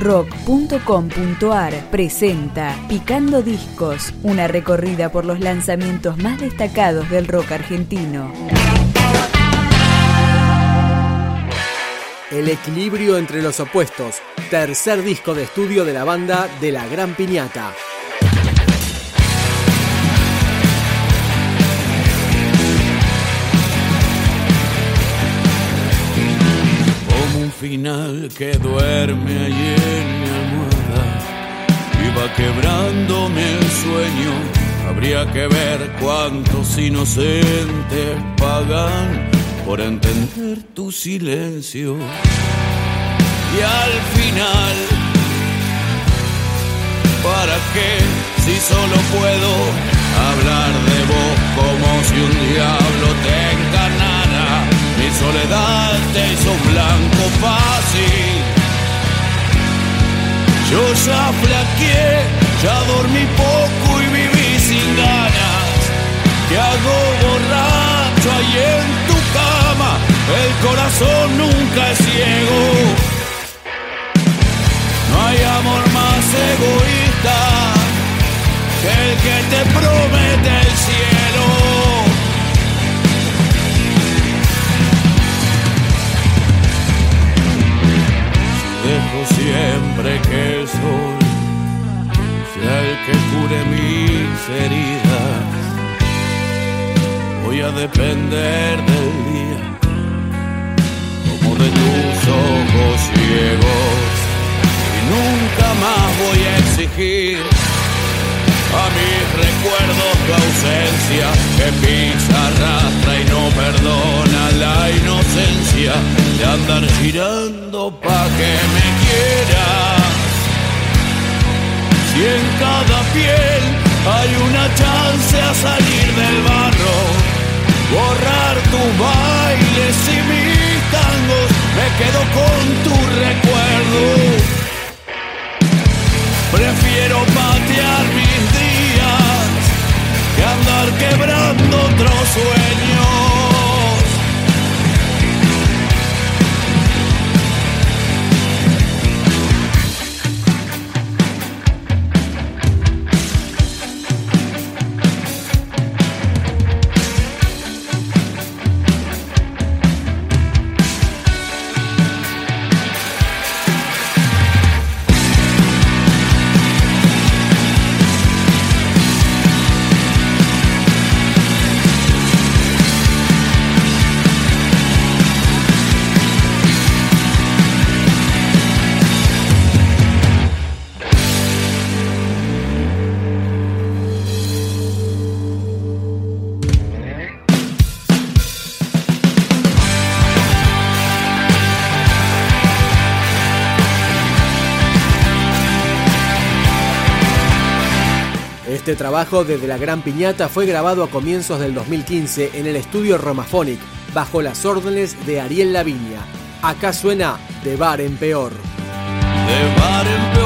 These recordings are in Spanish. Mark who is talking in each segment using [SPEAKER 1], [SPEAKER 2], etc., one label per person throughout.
[SPEAKER 1] rock.com.ar presenta Picando Discos, una recorrida por los lanzamientos más destacados del rock argentino.
[SPEAKER 2] El equilibrio entre los opuestos, tercer disco de estudio de la banda de la Gran Piñata.
[SPEAKER 3] Que duerme allí en mi almohada va quebrándome el sueño. Habría que ver cuántos inocentes pagan por entender tu silencio. Y al final, ¿para qué si solo puedo Yo ya flaqueé, ya dormí poco y viví sin ganas. Te hago borracho ahí en tu cama, el corazón nunca es ciego. No hay amor más egoísta que el que te promete arrastra y no perdona la inocencia de andar girando pa' que me quieras. Si en cada piel hay una chance a salir del barro, borrar tus bailes y mis tangos, me quedo con
[SPEAKER 2] Este trabajo desde la Gran Piñata fue grabado a comienzos del 2015 en el estudio Romaphonic, bajo las órdenes de Ariel Laviña. Acá suena De Bar en Peor.
[SPEAKER 3] De bar en peor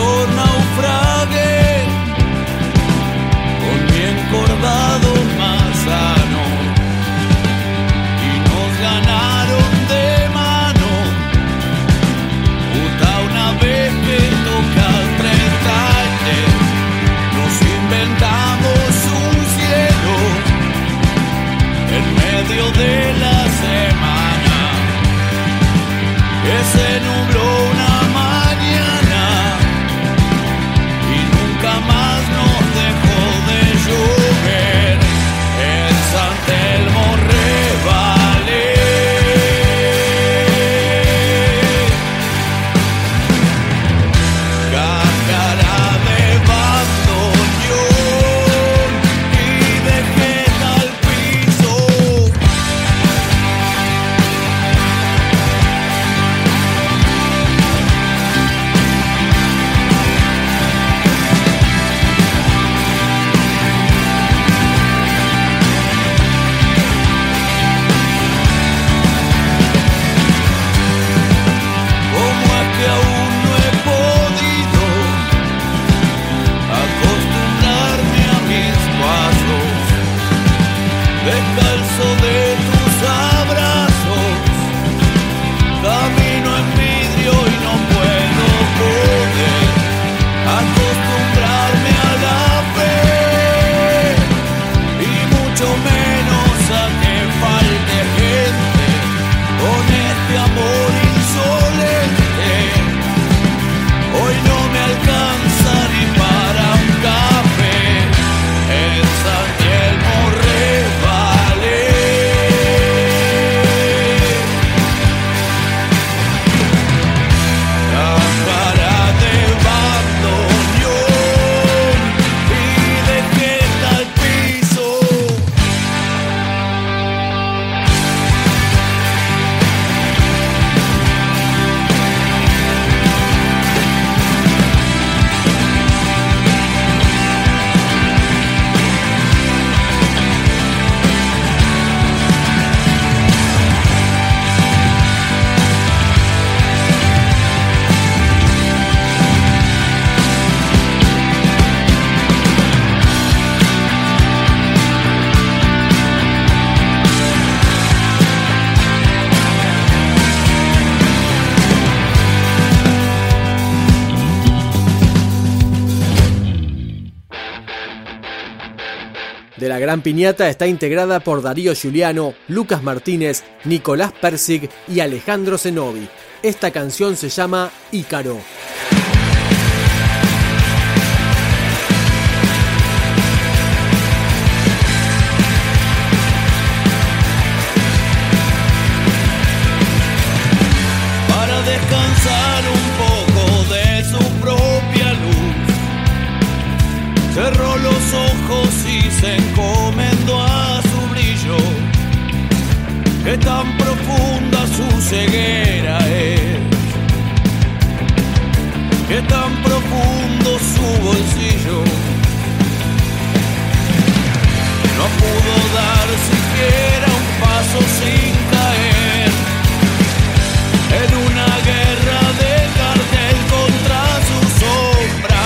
[SPEAKER 3] que de la
[SPEAKER 2] Gran Piñata está integrada por Darío Giuliano, Lucas Martínez, Nicolás Persig y Alejandro Zenobi. Esta canción se llama Ícaro.
[SPEAKER 3] Bolsillo. No pudo dar siquiera un paso sin caer en una guerra de cartel contra su sombra.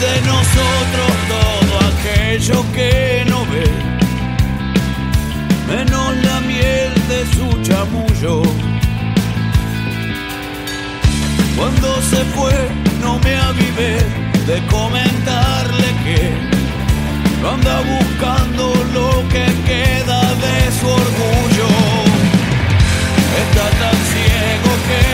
[SPEAKER 3] de nosotros todo aquello que no ve, menos la miel de su chamullo. Cuando se fue no me avivé de comentarle que anda buscando lo que queda de su orgullo. Está tan ciego que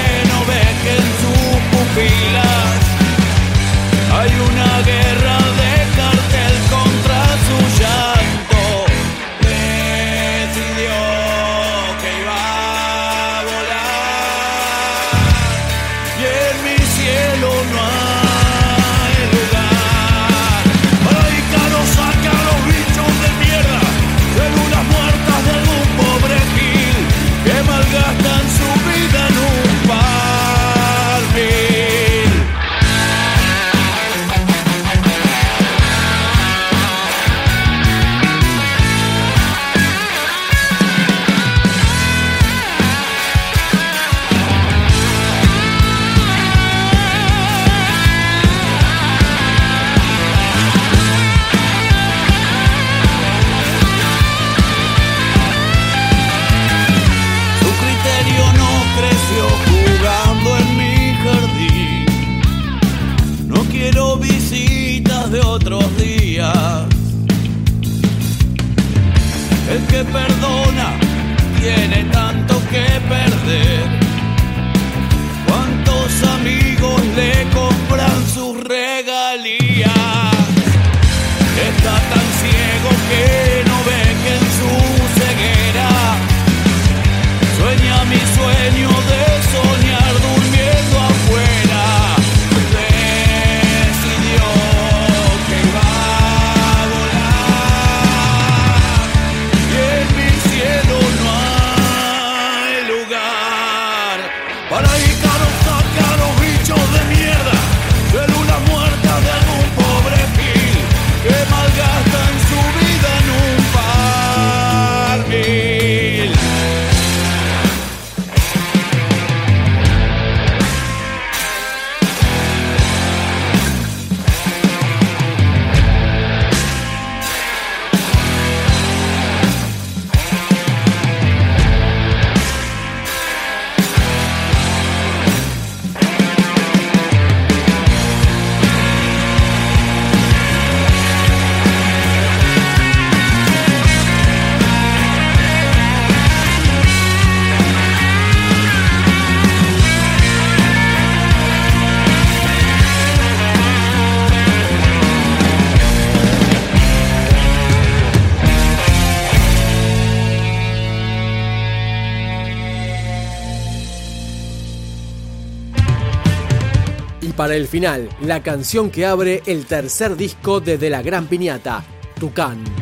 [SPEAKER 3] para
[SPEAKER 2] el final, la canción que abre el tercer disco de la Gran Piñata, Tucán.